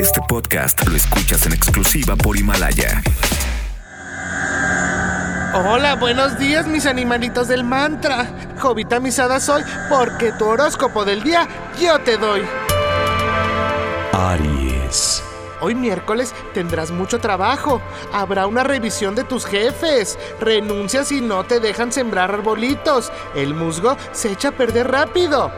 Este podcast lo escuchas en exclusiva por Himalaya. Hola, buenos días mis animalitos del mantra. Jovita misada soy porque tu horóscopo del día yo te doy. Aries. Hoy miércoles tendrás mucho trabajo. Habrá una revisión de tus jefes. Renuncias y no te dejan sembrar arbolitos. El musgo se echa a perder rápido.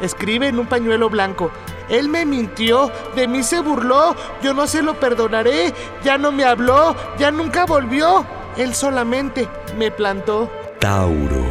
Escribe en un pañuelo blanco. Él me mintió, de mí se burló, yo no se lo perdonaré, ya no me habló, ya nunca volvió. Él solamente me plantó. Tauro.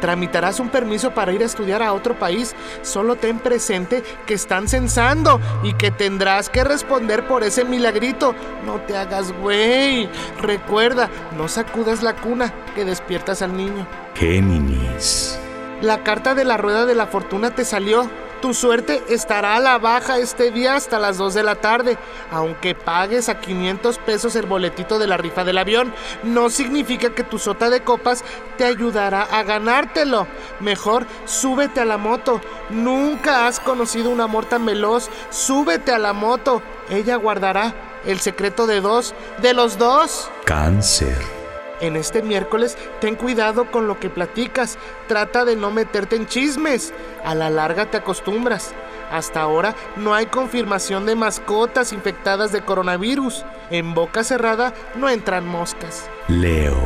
Tramitarás un permiso para ir a estudiar a otro país. Solo ten presente que están censando y que tendrás que responder por ese milagrito. No te hagas güey. Recuerda, no sacudas la cuna que despiertas al niño. Géminis. La carta de la rueda de la fortuna te salió. Tu suerte estará a la baja este día hasta las 2 de la tarde. Aunque pagues a 500 pesos el boletito de la rifa del avión, no significa que tu sota de copas te ayudará a ganártelo. Mejor súbete a la moto. Nunca has conocido un amor tan veloz. Súbete a la moto. Ella guardará el secreto de dos, de los dos. Cáncer. En este miércoles, ten cuidado con lo que platicas. Trata de no meterte en chismes. A la larga te acostumbras. Hasta ahora no hay confirmación de mascotas infectadas de coronavirus. En boca cerrada no entran moscas. Leo.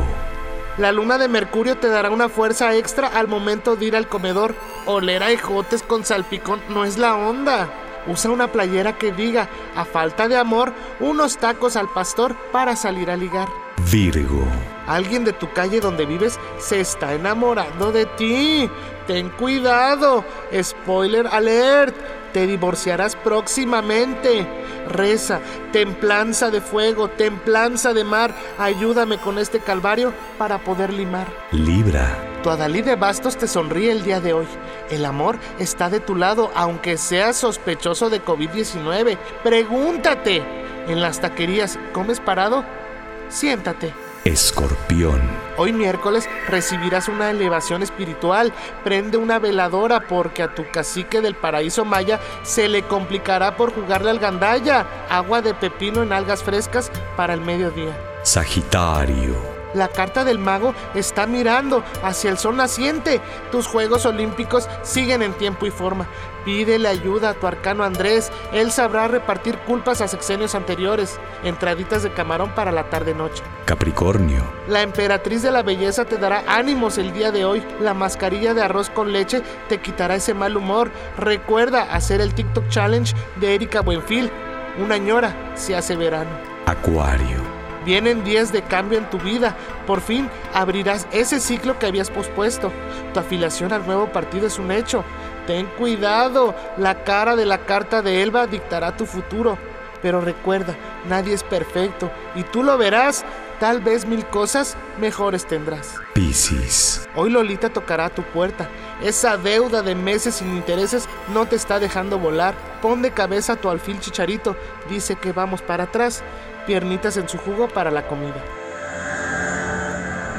La luna de Mercurio te dará una fuerza extra al momento de ir al comedor. Oler a ejotes con salpicón no es la onda. Usa una playera que diga, a falta de amor, unos tacos al pastor para salir a ligar. Virgo. Alguien de tu calle donde vives se está enamorando de ti. Ten cuidado. Spoiler alert. Te divorciarás próximamente. Reza, templanza de fuego, templanza de mar. Ayúdame con este calvario para poder limar. Libra. Tu Adalí de Bastos te sonríe el día de hoy. El amor está de tu lado, aunque seas sospechoso de COVID-19. Pregúntate. En las taquerías, ¿comes parado? Siéntate. Escorpión. Hoy miércoles recibirás una elevación espiritual. Prende una veladora porque a tu cacique del paraíso maya se le complicará por jugarle al gandalla. Agua de pepino en algas frescas para el mediodía. Sagitario. La carta del mago está mirando hacia el sol naciente. Tus Juegos Olímpicos siguen en tiempo y forma. Pídele ayuda a tu arcano Andrés. Él sabrá repartir culpas a sexenios anteriores. Entraditas de camarón para la tarde-noche. Capricornio. La emperatriz de la belleza te dará ánimos el día de hoy. La mascarilla de arroz con leche te quitará ese mal humor. Recuerda hacer el TikTok Challenge de Erika Buenfil. Una ñora se hace verano. Acuario. Vienen días de cambio en tu vida. Por fin abrirás ese ciclo que habías pospuesto. Tu afiliación al nuevo partido es un hecho. Ten cuidado. La cara de la carta de Elba dictará tu futuro. Pero recuerda, nadie es perfecto. Y tú lo verás. Tal vez mil cosas mejores tendrás. Piscis. Hoy Lolita tocará a tu puerta. Esa deuda de meses sin intereses no te está dejando volar. Pon de cabeza tu alfil chicharito. Dice que vamos para atrás piernitas en su jugo para la comida.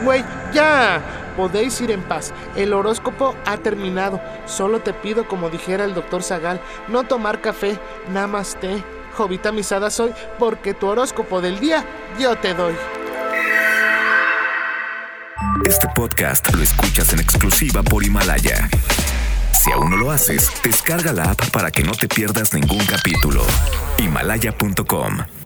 Güey, ya. Podéis ir en paz. El horóscopo ha terminado. Solo te pido, como dijera el doctor Zagal, no tomar café, nada más té. Jovita misada soy porque tu horóscopo del día yo te doy. Este podcast lo escuchas en exclusiva por Himalaya. Si aún no lo haces, descarga la app para que no te pierdas ningún capítulo. Himalaya.com